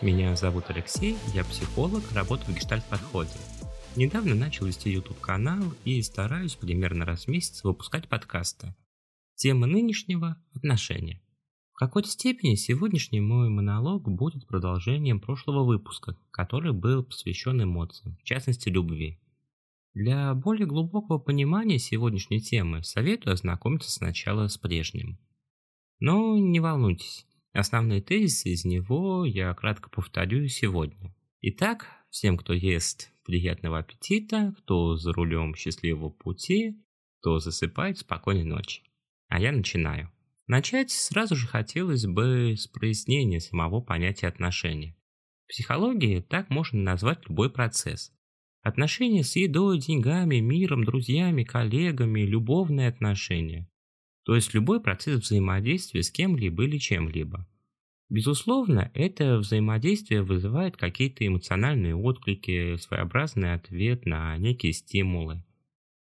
Меня зовут Алексей, я психолог, работаю в гештальт-подходе. Недавно начал вести YouTube-канал и стараюсь примерно раз в месяц выпускать подкасты. Тема нынешнего – отношения. В какой-то степени сегодняшний мой монолог будет продолжением прошлого выпуска, который был посвящен эмоциям, в частности любви. Для более глубокого понимания сегодняшней темы советую ознакомиться сначала с прежним. Но не волнуйтесь, основные тезисы из него я кратко повторю сегодня. Итак, всем, кто ест, приятного аппетита, кто за рулем счастливого пути, кто засыпает спокойной ночи. А я начинаю. Начать сразу же хотелось бы с прояснения самого понятия отношения. В психологии так можно назвать любой процесс. Отношения с едой, деньгами, миром, друзьями, коллегами, любовные отношения. То есть любой процесс взаимодействия с кем-либо или чем-либо. Безусловно, это взаимодействие вызывает какие-то эмоциональные отклики, своеобразный ответ на некие стимулы.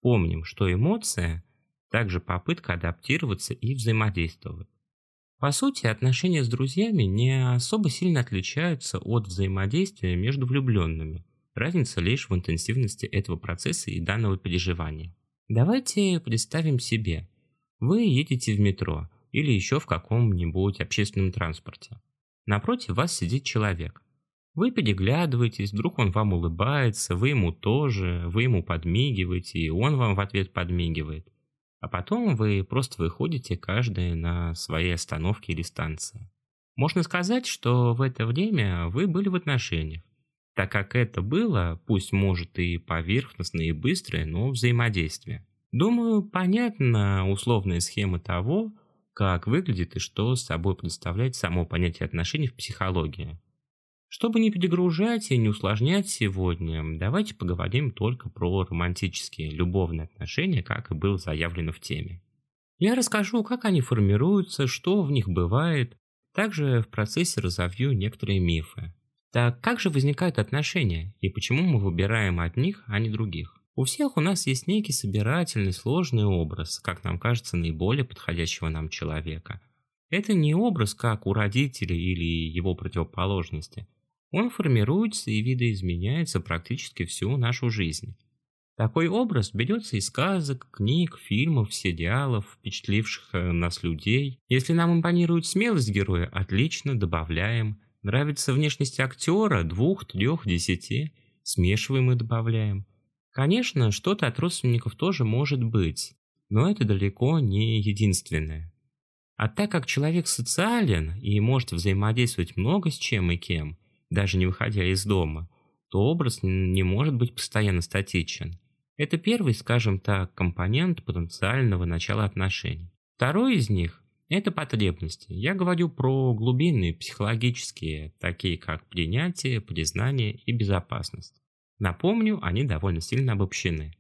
Помним, что эмоция также попытка адаптироваться и взаимодействовать. По сути, отношения с друзьями не особо сильно отличаются от взаимодействия между влюбленными. Разница лишь в интенсивности этого процесса и данного переживания. Давайте представим себе. Вы едете в метро или еще в каком-нибудь общественном транспорте. Напротив вас сидит человек. Вы переглядываетесь, вдруг он вам улыбается, вы ему тоже, вы ему подмигиваете, и он вам в ответ подмигивает. А потом вы просто выходите каждый на своей остановке или станции. Можно сказать, что в это время вы были в отношениях, так как это было, пусть может и поверхностное и быстрое, но взаимодействие. Думаю, понятна условная схема того, как выглядит и что собой представляет само понятие отношений в психологии. Чтобы не перегружать и не усложнять сегодня, давайте поговорим только про романтические, любовные отношения, как и было заявлено в теме. Я расскажу, как они формируются, что в них бывает, также в процессе разовью некоторые мифы. Так как же возникают отношения и почему мы выбираем одних, а не других? У всех у нас есть некий собирательный, сложный образ, как нам кажется, наиболее подходящего нам человека. Это не образ, как у родителей или его противоположности – он формируется и видоизменяется практически всю нашу жизнь. Такой образ берется из сказок, книг, фильмов, сериалов, впечатливших э, нас людей. Если нам импонирует смелость героя, отлично, добавляем. Нравится внешность актера, двух, трех, десяти, смешиваем и добавляем. Конечно, что-то от родственников тоже может быть, но это далеко не единственное. А так как человек социален и может взаимодействовать много с чем и кем, даже не выходя из дома, то образ не может быть постоянно статичен. Это первый, скажем так, компонент потенциального начала отношений. Второй из них – это потребности. Я говорю про глубинные психологические, такие как принятие, признание и безопасность. Напомню, они довольно сильно обобщены.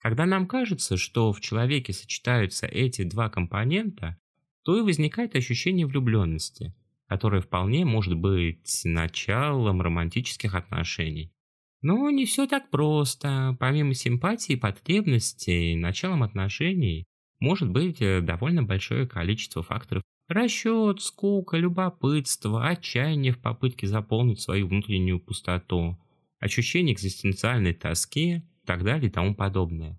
Когда нам кажется, что в человеке сочетаются эти два компонента, то и возникает ощущение влюбленности – которое вполне может быть началом романтических отношений. Но не все так просто. Помимо симпатии и потребностей, началом отношений может быть э, довольно большое количество факторов. Расчет, скука, любопытство, отчаяние в попытке заполнить свою внутреннюю пустоту, ощущение экзистенциальной тоски и так далее и тому подобное.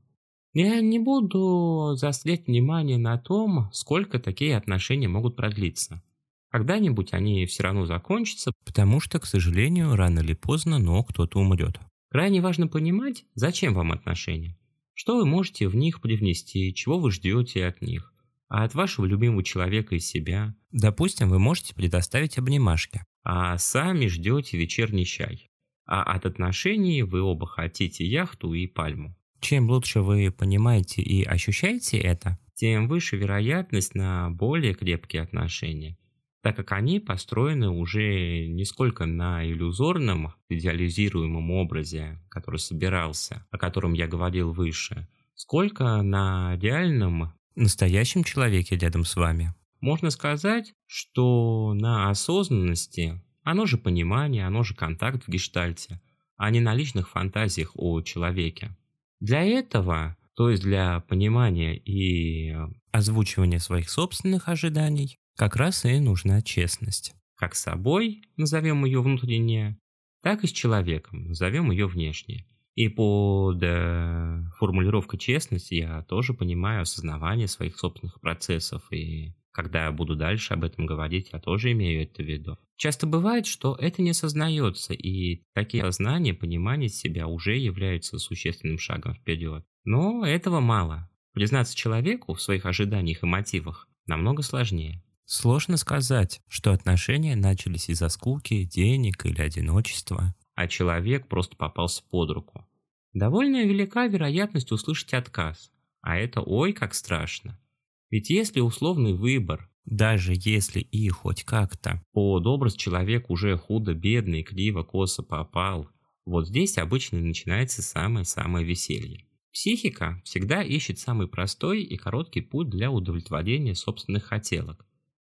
Я не буду заострять внимание на том, сколько такие отношения могут продлиться. Когда-нибудь они все равно закончатся, потому что, к сожалению, рано или поздно, но кто-то умрет. Крайне важно понимать, зачем вам отношения. Что вы можете в них привнести, чего вы ждете от них, а от вашего любимого человека и себя. Допустим, вы можете предоставить обнимашки, а сами ждете вечерний чай. А от отношений вы оба хотите яхту и пальму. Чем лучше вы понимаете и ощущаете это, тем выше вероятность на более крепкие отношения так как они построены уже не сколько на иллюзорном, идеализируемом образе, который собирался, о котором я говорил выше, сколько на реальном, настоящем человеке рядом с вами. Можно сказать, что на осознанности, оно же понимание, оно же контакт в гештальте, а не на личных фантазиях о человеке. Для этого, то есть для понимания и озвучивания своих собственных ожиданий, как раз и нужна честность. Как с собой, назовем ее внутреннее, так и с человеком, назовем ее внешнее. И под э, формулировкой честность я тоже понимаю осознавание своих собственных процессов. И когда я буду дальше об этом говорить, я тоже имею это в виду. Часто бывает, что это не осознается, и такие осознания, понимание себя уже являются существенным шагом вперед. Но этого мало. Признаться человеку в своих ожиданиях и мотивах намного сложнее. Сложно сказать, что отношения начались из-за скуки, денег или одиночества, а человек просто попался под руку. Довольно велика вероятность услышать отказ, а это ой как страшно. Ведь если условный выбор, даже если и хоть как-то под образ человек уже худо-бедный, криво-косо попал, вот здесь обычно начинается самое-самое веселье. Психика всегда ищет самый простой и короткий путь для удовлетворения собственных хотелок.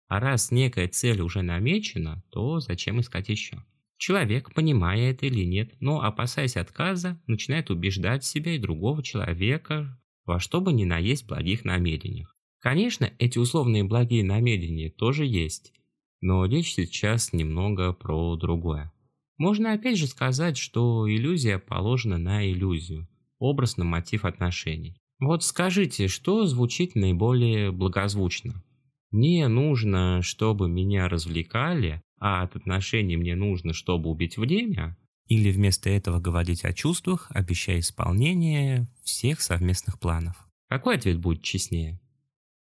А раз некая цель уже намечена, то зачем искать еще? Человек, понимая это или нет, но опасаясь отказа, начинает убеждать себя и другого человека во что бы ни наесть благих намерениях. Конечно, эти условные благие намерения тоже есть, но речь сейчас немного про другое. Можно опять же сказать, что иллюзия положена на иллюзию, образ на мотив отношений. Вот скажите, что звучит наиболее благозвучно? Мне нужно, чтобы меня развлекали, а от отношений мне нужно, чтобы убить время, или вместо этого говорить о чувствах, обещая исполнение всех совместных планов. Какой ответ будет честнее?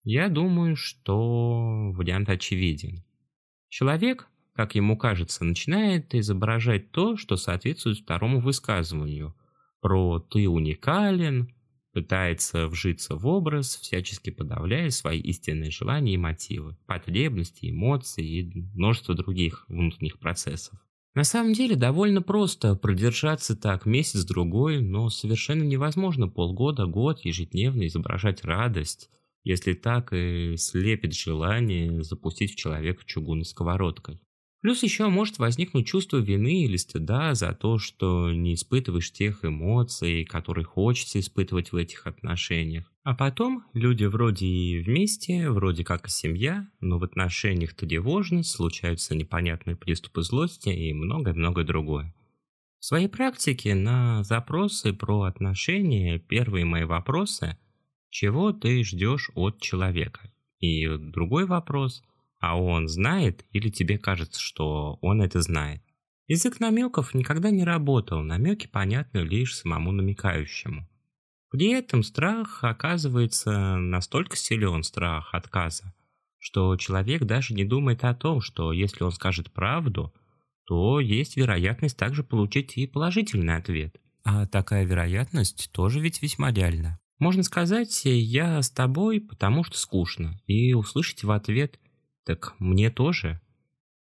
Я думаю, что вариант очевиден. Человек, как ему кажется, начинает изображать то, что соответствует второму высказыванию про «ты уникален», пытается вжиться в образ, всячески подавляя свои истинные желания и мотивы, потребности, эмоции и множество других внутренних процессов. На самом деле довольно просто продержаться так месяц-другой, но совершенно невозможно полгода, год ежедневно изображать радость, если так и слепит желание запустить в человека чугунной сковородкой. Плюс еще может возникнуть чувство вины или стыда за то, что не испытываешь тех эмоций, которые хочется испытывать в этих отношениях. А потом люди вроде и вместе, вроде как и семья, но в отношениях тревожность, случаются непонятные приступы злости и многое-многое другое. В своей практике на запросы про отношения первые мои вопросы – чего ты ждешь от человека? И другой вопрос – а он знает или тебе кажется, что он это знает? Язык намеков никогда не работал, намеки понятны лишь самому намекающему. При этом страх оказывается настолько силен, страх отказа, что человек даже не думает о том, что если он скажет правду, то есть вероятность также получить и положительный ответ. А такая вероятность тоже ведь весьма реальна. Можно сказать, я с тобой, потому что скучно, и услышать в ответ так мне тоже.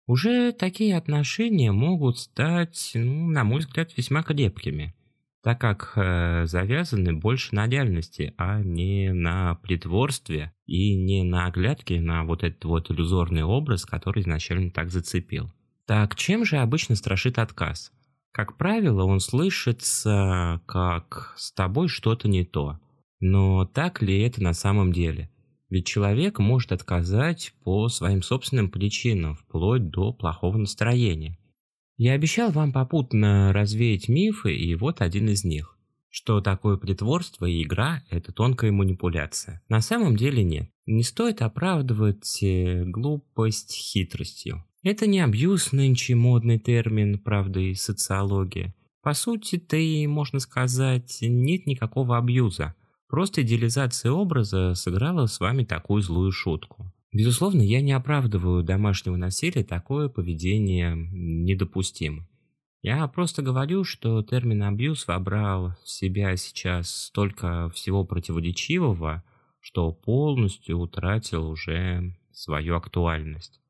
Уже такие отношения могут стать, ну, на мой взгляд, весьма крепкими, так как э, завязаны больше на реальности, а не на притворстве и не на оглядке на вот этот вот иллюзорный образ, который изначально так зацепил. Так чем же обычно страшит отказ? Как правило, он слышится как «с тобой что-то не то». Но так ли это на самом деле? Ведь человек может отказать по своим собственным причинам, вплоть до плохого настроения. Я обещал вам попутно развеять мифы, и вот один из них. Что такое притворство и игра – это тонкая манипуляция. На самом деле нет. Не стоит оправдывать э, глупость хитростью. Это не абьюз, нынче модный термин, правда, и социология. По сути-то и, можно сказать, нет никакого абьюза – Просто идеализация образа сыграла с вами такую злую шутку. Безусловно, я не оправдываю домашнего насилия, такое поведение недопустимо. Я просто говорю, что термин «абьюз» вобрал в себя сейчас столько всего противоречивого, что полностью утратил уже свою актуальность.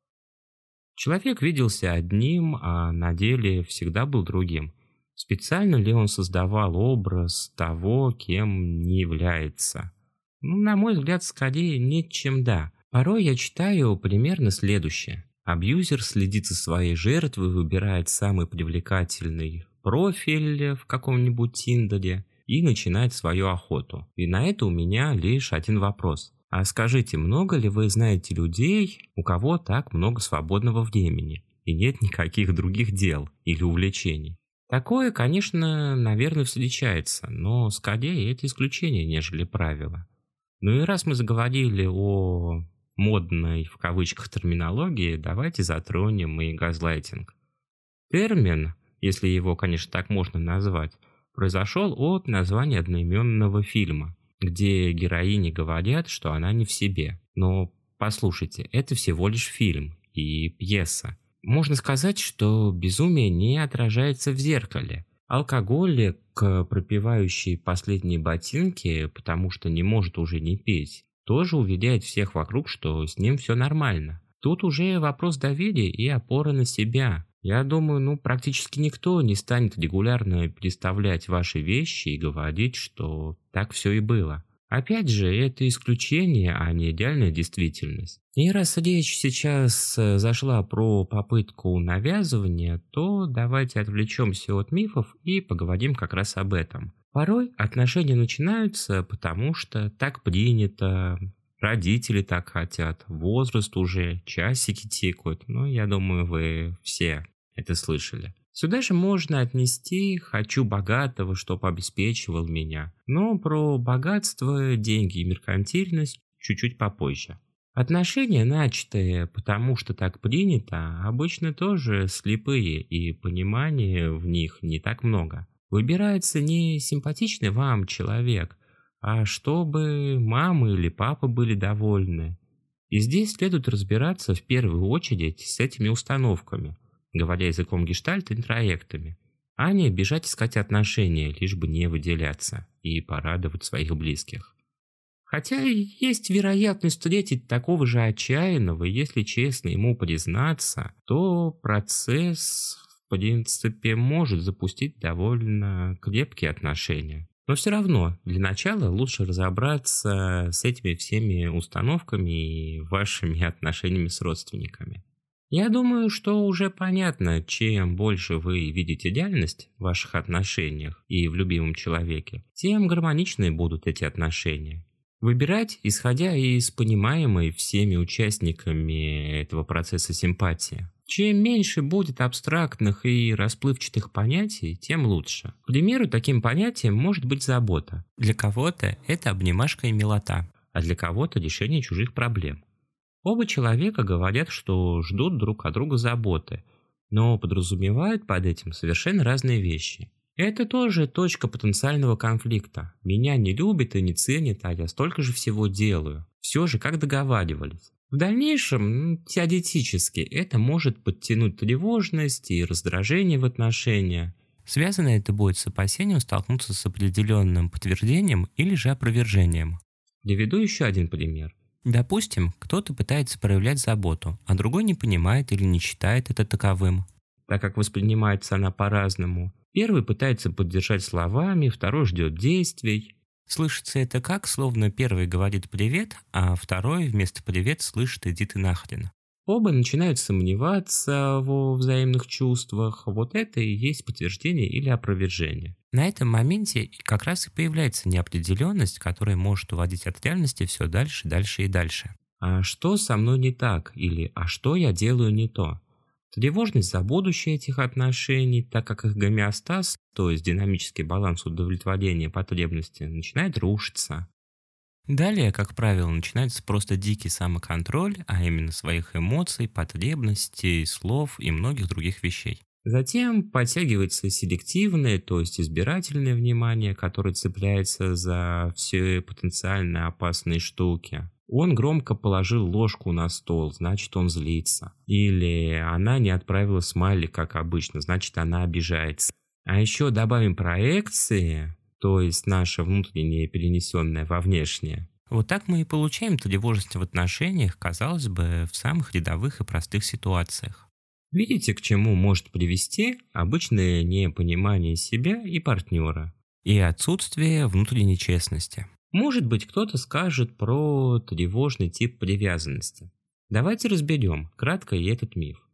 Человек виделся одним, а на деле всегда был другим. Специально ли он создавал образ того, кем не является? Ну, на мой взгляд, скорее нет, чем да. Порой я читаю примерно следующее. Абьюзер следит за своей жертвой, выбирает самый привлекательный профиль в каком-нибудь Тиндере и начинает свою охоту. И на это у меня лишь один вопрос. А скажите, много ли вы знаете людей, у кого так много свободного времени? и нет никаких других дел или увлечений. Такое, конечно, наверное, встречается, но скорее это исключение, нежели правило. Ну и раз мы заговорили о модной в кавычках терминологии, давайте затронем и газлайтинг. Термин, если его, конечно, так можно назвать, произошел от названия одноименного фильма, где героини говорят, что она не в себе. Но послушайте, это всего лишь фильм и пьеса. Можно сказать, что безумие не отражается в зеркале. Алкоголик, пропивающий последние ботинки, потому что не может уже не петь, тоже уверяет всех вокруг, что с ним все нормально. Тут уже вопрос доверия и опоры на себя. Я думаю, ну, практически никто не станет регулярно переставлять ваши вещи и говорить, что так все и было. Опять же, это исключение, а не идеальная действительность. И раз речь сейчас э, зашла про попытку навязывания, то давайте отвлечемся от мифов и поговорим как раз об этом. Порой отношения начинаются потому, что так принято, родители так хотят, возраст уже, часики тикают. Ну, я думаю, вы все это слышали. Сюда же можно отнести «хочу богатого, чтоб обеспечивал меня». Но про богатство, деньги и меркантильность чуть-чуть попозже. Отношения, начатые потому что так принято, обычно тоже слепые, и понимания в них не так много. Выбирается не симпатичный вам человек, а чтобы мама или папа были довольны. И здесь следует разбираться в первую очередь с этими установками – говоря языком гештальта, интроектами, а не бежать искать отношения, лишь бы не выделяться и порадовать своих близких. Хотя есть вероятность встретить такого же отчаянного, если честно ему признаться, то процесс, в принципе, может запустить довольно крепкие отношения. Но все равно, для начала лучше разобраться с этими всеми установками и вашими отношениями с родственниками. Я думаю, что уже понятно, чем больше вы видите идеальность в ваших отношениях и в любимом человеке, тем гармоничнее будут эти отношения. Выбирать, исходя из понимаемой всеми участниками этого процесса симпатии. Чем меньше будет абстрактных и расплывчатых понятий, тем лучше. К примеру, таким понятием может быть забота. Для кого-то это обнимашка и милота, а для кого-то решение чужих проблем. Оба человека говорят, что ждут друг от друга заботы, но подразумевают под этим совершенно разные вещи. Это тоже точка потенциального конфликта. Меня не любят и не ценят, а я столько же всего делаю. Все же как договаривались. В дальнейшем, теоретически, это может подтянуть тревожность и раздражение в отношениях. Связано это будет с опасением столкнуться с определенным подтверждением или же опровержением. Приведу еще один пример. Допустим, кто-то пытается проявлять заботу, а другой не понимает или не считает это таковым, так как воспринимается она по-разному. Первый пытается поддержать словами, второй ждет действий. Слышится это как, словно первый говорит «привет», а второй вместо «привет» слышит «иди ты нахрен». Оба начинают сомневаться во взаимных чувствах. Вот это и есть подтверждение или опровержение. На этом моменте как раз и появляется неопределенность, которая может уводить от реальности все дальше, дальше и дальше. А что со мной не так? Или а что я делаю не то? Тревожность за будущее этих отношений, так как их гомеостаз, то есть динамический баланс удовлетворения потребности, начинает рушиться. Далее, как правило, начинается просто дикий самоконтроль, а именно своих эмоций, потребностей, слов и многих других вещей. Затем подтягивается селективное, то есть избирательное внимание, которое цепляется за все потенциально опасные штуки. Он громко положил ложку на стол, значит он злится. Или она не отправила смайли, как обычно, значит она обижается. А еще добавим проекции, то есть наше внутреннее перенесенное во внешнее. Вот так мы и получаем тревожность в отношениях, казалось бы, в самых рядовых и простых ситуациях. Видите, к чему может привести обычное непонимание себя и партнера и отсутствие внутренней честности. Может быть, кто-то скажет про тревожный тип привязанности. Давайте разберем кратко и этот миф.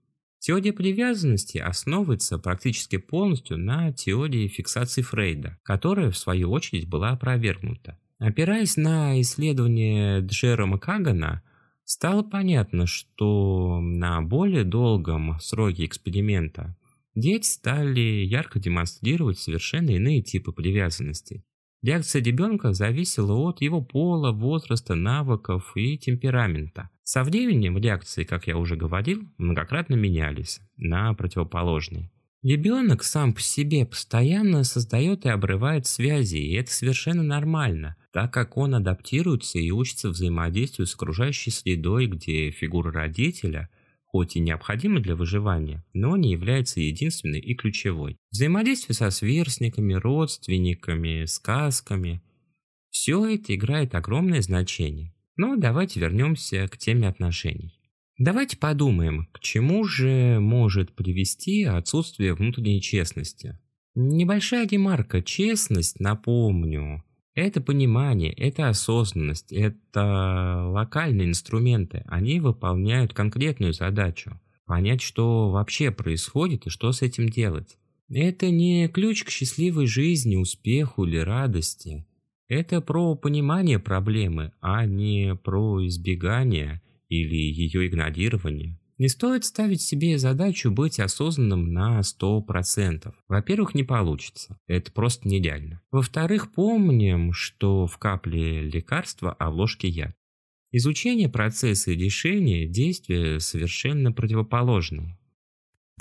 Теория привязанности основывается практически полностью на теории фиксации Фрейда, которая в свою очередь была опровергнута. Опираясь на исследования Джерома Кагана, стало понятно, что на более долгом сроке эксперимента дети стали ярко демонстрировать совершенно иные типы привязанностей. Реакция ребенка зависела от его пола, возраста, навыков и темперамента. Со временем реакции, как я уже говорил, многократно менялись на противоположные. Ребенок сам по себе постоянно создает и обрывает связи, и это совершенно нормально, так как он адаптируется и учится взаимодействию с окружающей средой, где фигура родителя хоть и необходима для выживания, но не является единственной и ключевой. Взаимодействие со сверстниками, родственниками, сказками – все это играет огромное значение. Но давайте вернемся к теме отношений. Давайте подумаем, к чему же может привести отсутствие внутренней честности. Небольшая ремарка. Честность, напомню, это понимание, это осознанность, это локальные инструменты. Они выполняют конкретную задачу. Понять, что вообще происходит и что с этим делать. Это не ключ к счастливой жизни, успеху или радости. Это про понимание проблемы, а не про избегание – или ее игнорирование. Не стоит ставить себе задачу быть осознанным на 100%. Во-первых, не получится. Это просто нереально. Во-вторых, помним, что в капле лекарства, а в ложке яд. Изучение процесса и решения действия совершенно противоположные.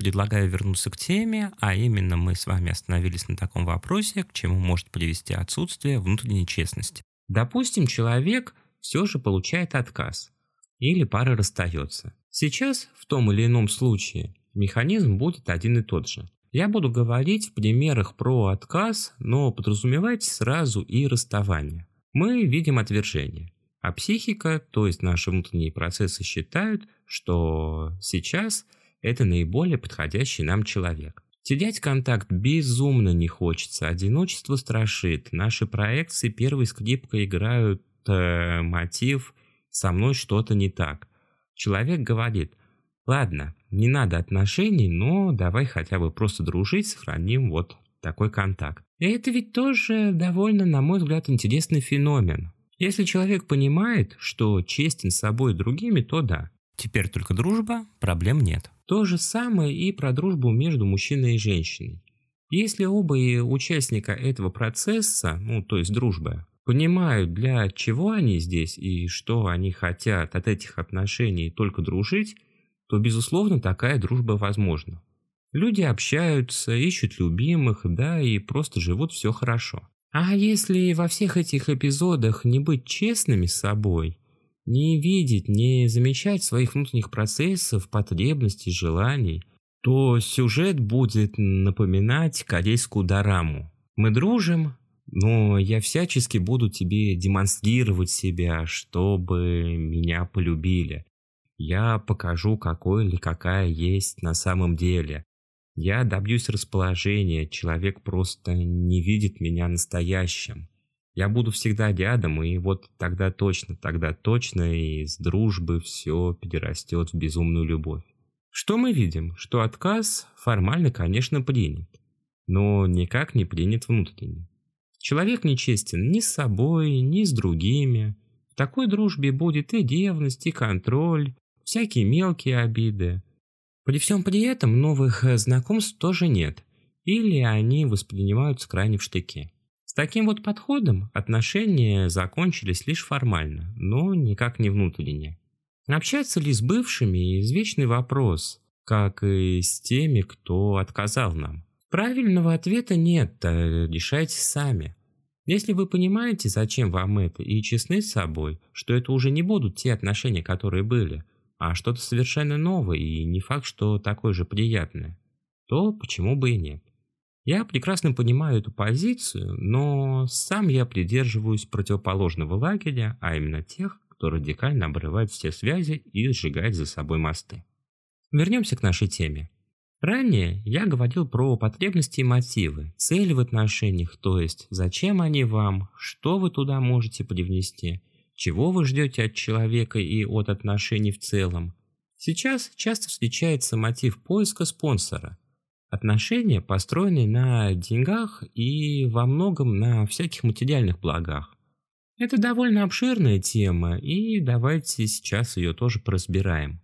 Предлагаю вернуться к теме, а именно мы с вами остановились на таком вопросе, к чему может привести отсутствие внутренней честности. Допустим, человек все же получает отказ – или пара расстается. Сейчас, в том или ином случае, механизм будет один и тот же. Я буду говорить в примерах про отказ, но подразумевайте сразу и расставание. Мы видим отвержение, а психика, то есть наши внутренние процессы считают, что сейчас это наиболее подходящий нам человек. Терять контакт безумно не хочется, одиночество страшит, наши проекции первой скрипкой играют э, мотив со мной что-то не так. Человек говорит, ладно, не надо отношений, но давай хотя бы просто дружить, сохраним вот такой контакт. И это ведь тоже довольно, на мой взгляд, интересный феномен. Если человек понимает, что честен с собой и другими, то да. Теперь только дружба, проблем нет. То же самое и про дружбу между мужчиной и женщиной. Если оба участника этого процесса, ну то есть дружбы, понимают, для чего они здесь и что они хотят от этих отношений только дружить, то, безусловно, такая дружба возможна. Люди общаются, ищут любимых, да, и просто живут все хорошо. А если во всех этих эпизодах не быть честными с собой, не видеть, не замечать своих внутренних процессов, потребностей, желаний, то сюжет будет напоминать корейскую дораму. Мы дружим, но я всячески буду тебе демонстрировать себя, чтобы меня полюбили. Я покажу, какой или какая есть на самом деле. Я добьюсь расположения, человек просто не видит меня настоящим. Я буду всегда рядом, и вот тогда точно, тогда точно из дружбы все перерастет в безумную любовь. Что мы видим? Что отказ формально, конечно, принят, но никак не принят внутренне. Человек нечестен ни с собой, ни с другими. В такой дружбе будет и ревность, и контроль, всякие мелкие обиды. При всем при этом новых э, знакомств тоже нет, или они воспринимаются крайне в штыки. С таким вот подходом отношения закончились лишь формально, но никак не внутренне. Общаться ли с бывшими – извечный вопрос, как и с теми, кто отказал нам. Правильного ответа нет, а решайте сами. Если вы понимаете, зачем вам это, и честны с собой, что это уже не будут те отношения, которые были, а что-то совершенно новое и не факт, что такое же приятное, то почему бы и нет. Я прекрасно понимаю эту позицию, но сам я придерживаюсь противоположного лагеря, а именно тех, кто радикально обрывает все связи и сжигает за собой мосты. Вернемся к нашей теме. Ранее я говорил про потребности и мотивы, цели в отношениях, то есть зачем они вам, что вы туда можете привнести, чего вы ждете от человека и от отношений в целом. Сейчас часто встречается мотив поиска спонсора. Отношения, построенные на деньгах и во многом на всяких материальных благах. Это довольно обширная тема, и давайте сейчас ее тоже поразбираем.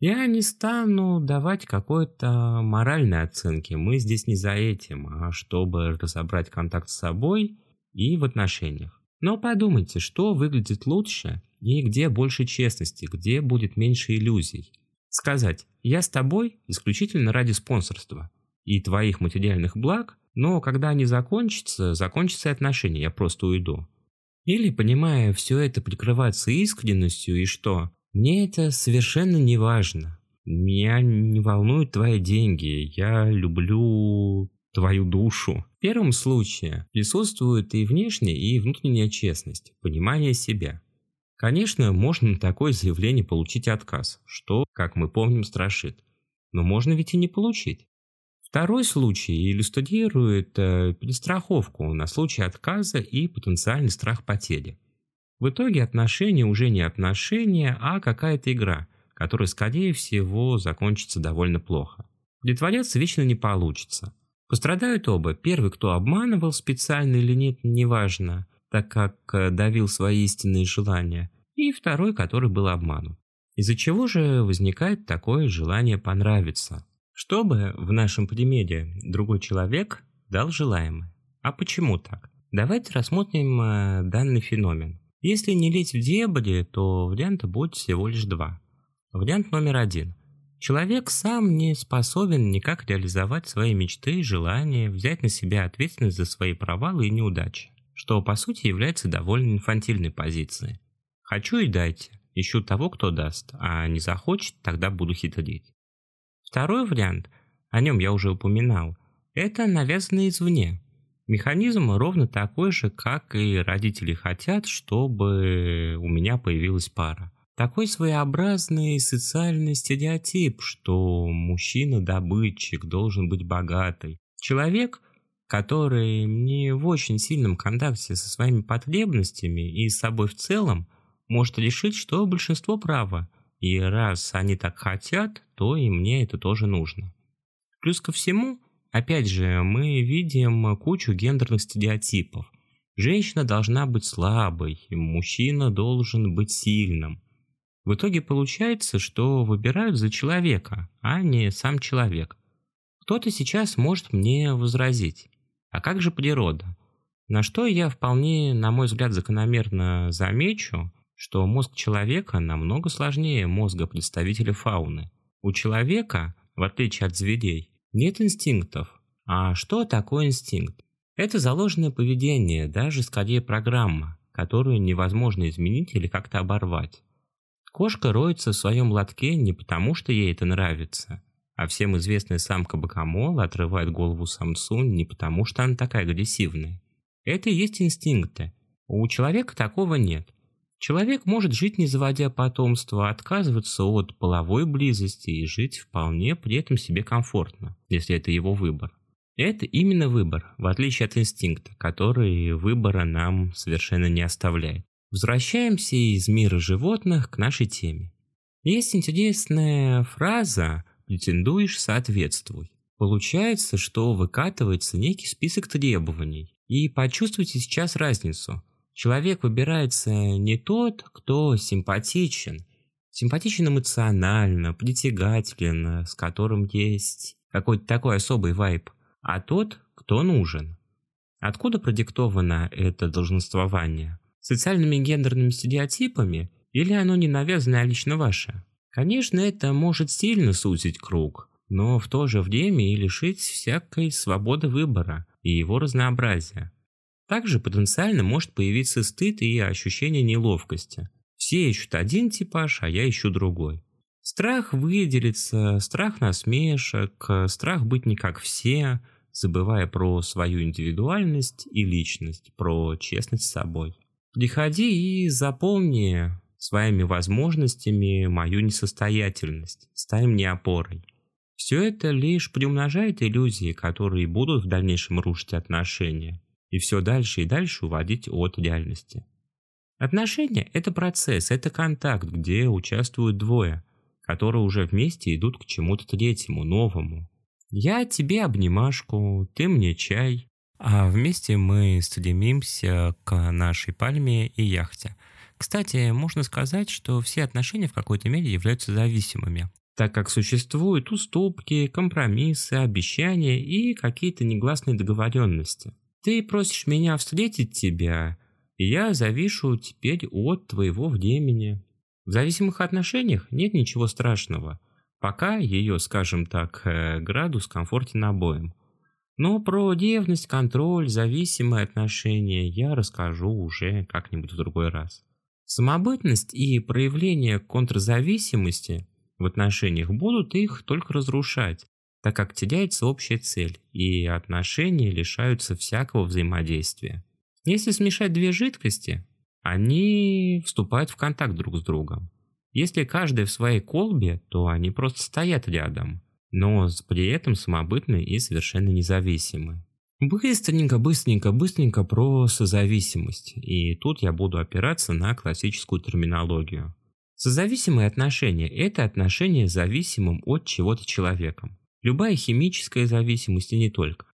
Я не стану давать какой-то моральной оценки, мы здесь не за этим, а чтобы разобрать контакт с собой и в отношениях. Но подумайте, что выглядит лучше и где больше честности, где будет меньше иллюзий. Сказать «я с тобой» исключительно ради спонсорства и твоих материальных благ, но когда они закончатся, закончатся отношения, я просто уйду. Или, понимая все это, прикрываться искренностью и что? Мне это совершенно не важно. Меня не волнуют твои деньги. Я люблю твою душу. В первом случае присутствует и внешняя, и внутренняя честность, понимание себя. Конечно, можно на такое заявление получить отказ, что, как мы помним, страшит. Но можно ведь и не получить. Второй случай иллюстрирует э, перестраховку на случай отказа и потенциальный страх потери. В итоге отношения уже не отношения, а какая-то игра, которая, скорее всего, закончится довольно плохо. Притворяться вечно не получится. Пострадают оба. Первый, кто обманывал специально или нет, неважно, так как э, давил свои истинные желания. И второй, который был обманут. Из-за чего же возникает такое желание понравиться? Чтобы в нашем примере другой человек дал желаемое. А почему так? Давайте рассмотрим э, данный феномен. Если не лить в дебри, то варианта будет всего лишь два. Вариант номер один. Человек сам не способен никак реализовать свои мечты и желания, взять на себя ответственность за свои провалы и неудачи, что по сути является довольно инфантильной позицией. Хочу и дайте, ищу того, кто даст, а не захочет, тогда буду хитрить. Второй вариант, о нем я уже упоминал, это навязанный извне. Механизм ровно такой же, как и родители хотят, чтобы у меня появилась пара. Такой своеобразный социальный стереотип, что мужчина-добытчик должен быть богатый. Человек, который не в очень сильном контакте со своими потребностями и с собой в целом, может решить, что большинство право – и раз они так хотят, то и мне это тоже нужно. Плюс ко всему, опять же, мы видим кучу гендерных стереотипов. Женщина должна быть слабой, мужчина должен быть сильным. В итоге получается, что выбирают за человека, а не сам человек. Кто-то сейчас может мне возразить. А как же природа? На что я вполне, на мой взгляд, закономерно замечу, что мозг человека намного сложнее мозга представителя фауны. У человека, в отличие от зверей, нет инстинктов. А что такое инстинкт? Это заложенное поведение, даже скорее программа, которую невозможно изменить или как-то оборвать. Кошка роется в своем лотке не потому, что ей это нравится, а всем известная самка богомола отрывает голову самцу не потому, что она такая агрессивная. Это и есть инстинкты. У человека такого нет – Человек может жить не заводя потомства, отказываться от половой близости и жить вполне при этом себе комфортно, если это его выбор. Это именно выбор, в отличие от инстинкта, который выбора нам совершенно не оставляет. Возвращаемся из мира животных к нашей теме. Есть интересная фраза «претендуешь, соответствуй». Получается, что выкатывается некий список требований. И почувствуйте сейчас разницу человек выбирается не тот, кто симпатичен, симпатичен эмоционально, притягателен, с которым есть какой-то такой особый вайб, а тот, кто нужен. Откуда продиктовано это долженствование? Социальными гендерными стереотипами или оно не навязанное, а лично ваше? Конечно, это может сильно сузить круг, но в то же время и лишить всякой свободы выбора и его разнообразия. Также потенциально может появиться стыд и ощущение неловкости. Все ищут один типаж, а я ищу другой. Страх выделиться, страх насмешек, страх быть не как все, забывая про свою индивидуальность и личность, про честность с собой. Приходи и заполни своими возможностями мою несостоятельность, стань мне опорой. Все это лишь приумножает иллюзии, которые будут в дальнейшем рушить отношения и все дальше и дальше уводить от реальности. Отношения – это процесс, это контакт, где участвуют двое, которые уже вместе идут к чему-то третьему, новому. Я тебе обнимашку, ты мне чай. а вместе мы стремимся к нашей пальме и яхте. Кстати, можно сказать, что все отношения в какой-то мере являются зависимыми, так как существуют уступки, компромиссы, обещания и какие-то негласные договоренности. Ты просишь меня встретить тебя, и я завишу теперь от твоего времени. В зависимых отношениях нет ничего страшного, пока ее, скажем так, э, градус комфортен обоим. Но про ревность, контроль, зависимые отношения я расскажу уже как-нибудь в другой раз. Самобытность и проявление контрзависимости в отношениях будут их только разрушать, так как теряется общая цель, и отношения лишаются всякого взаимодействия. Если смешать две жидкости, они вступают в контакт друг с другом. Если каждый в своей колбе, то они просто стоят рядом – но при этом самобытны и совершенно независимы. Быстренько, быстренько, быстренько про созависимость. И тут я буду опираться на классическую терминологию. Созависимые отношения – это отношения с зависимым от чего-то человеком. Любая химическая зависимость и не только.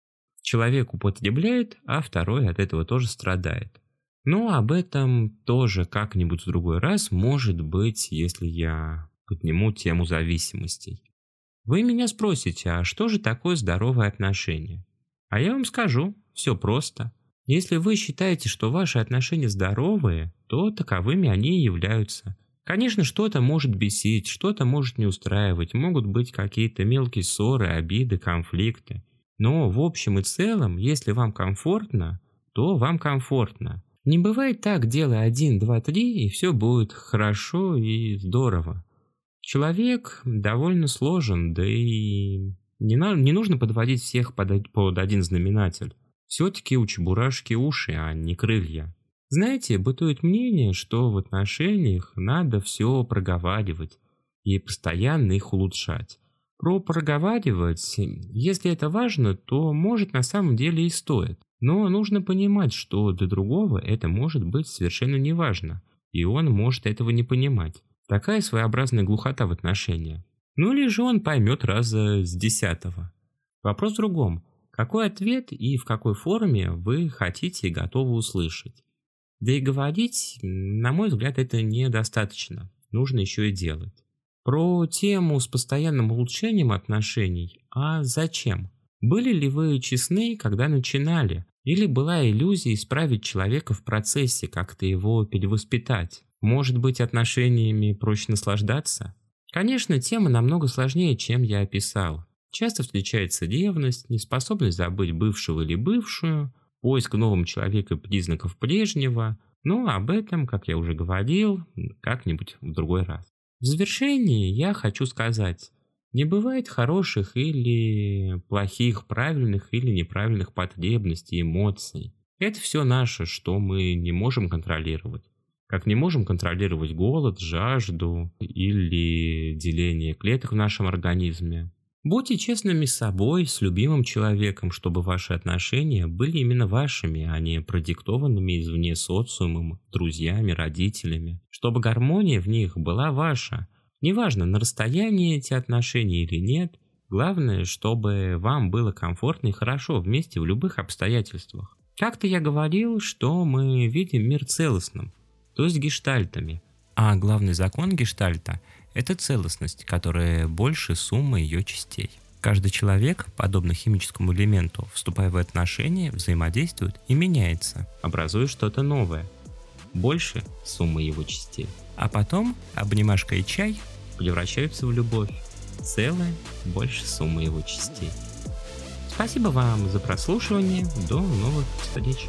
Человек употребляет, а второй от этого тоже страдает. Но об этом тоже как-нибудь в другой раз, может быть, если я подниму тему зависимостей. Вы меня спросите, а что же такое здоровое отношение? А я вам скажу, все просто. Если вы считаете, что ваши отношения здоровые, то таковыми они и являются. Конечно, что-то может бесить, что-то может не устраивать, могут быть какие-то мелкие ссоры, обиды, конфликты. Но в общем и целом, если вам комфортно, то вам комфортно. Не бывает так, делай один, два, три, и все будет хорошо и здорово. Человек довольно сложен, да и не, на, не нужно подводить всех под, под один знаменатель. Все-таки у чебурашки уши, а не крылья. Знаете, бытует мнение, что в отношениях надо все проговаривать и постоянно их улучшать. Про проговаривать, если это важно, то может на самом деле и стоит. Но нужно понимать, что для другого это может быть совершенно неважно, и он может этого не понимать. Такая своеобразная глухота в отношениях. Ну или же он поймет раза с десятого. Вопрос в другом. Какой ответ и в какой форме вы хотите и готовы услышать? Да и говорить, на мой взгляд, это недостаточно. Нужно еще и делать. Про тему с постоянным улучшением отношений. А зачем? Были ли вы честны, когда начинали? Или была иллюзия исправить человека в процессе, как-то его перевоспитать? Может быть, отношениями проще наслаждаться? Конечно, тема намного сложнее, чем я описал. Часто встречается ревность, неспособность забыть бывшего или бывшую, поиск в новом человеке признаков прежнего, но об этом, как я уже говорил, как-нибудь в другой раз. В завершении я хочу сказать, не бывает хороших или плохих, правильных или неправильных потребностей, эмоций. Это все наше, что мы не можем контролировать как не можем контролировать голод, жажду или деление клеток в нашем организме. Будьте честными с собой, с любимым человеком, чтобы ваши отношения были именно вашими, а не продиктованными извне социумом, друзьями, родителями. Чтобы гармония в них была ваша. Неважно, на расстоянии эти отношения или нет, главное, чтобы вам было комфортно и хорошо вместе в любых обстоятельствах. Как-то я говорил, что мы видим мир целостным, то есть гештальтами. А главный закон гештальта – это целостность, которая больше суммы ее частей. Каждый человек, подобно химическому элементу, вступая в отношения, взаимодействует и меняется, образуя что-то новое, больше суммы его частей. А потом обнимашка и чай превращаются в любовь, целое больше суммы его частей. Спасибо вам за прослушивание, до новых встреч!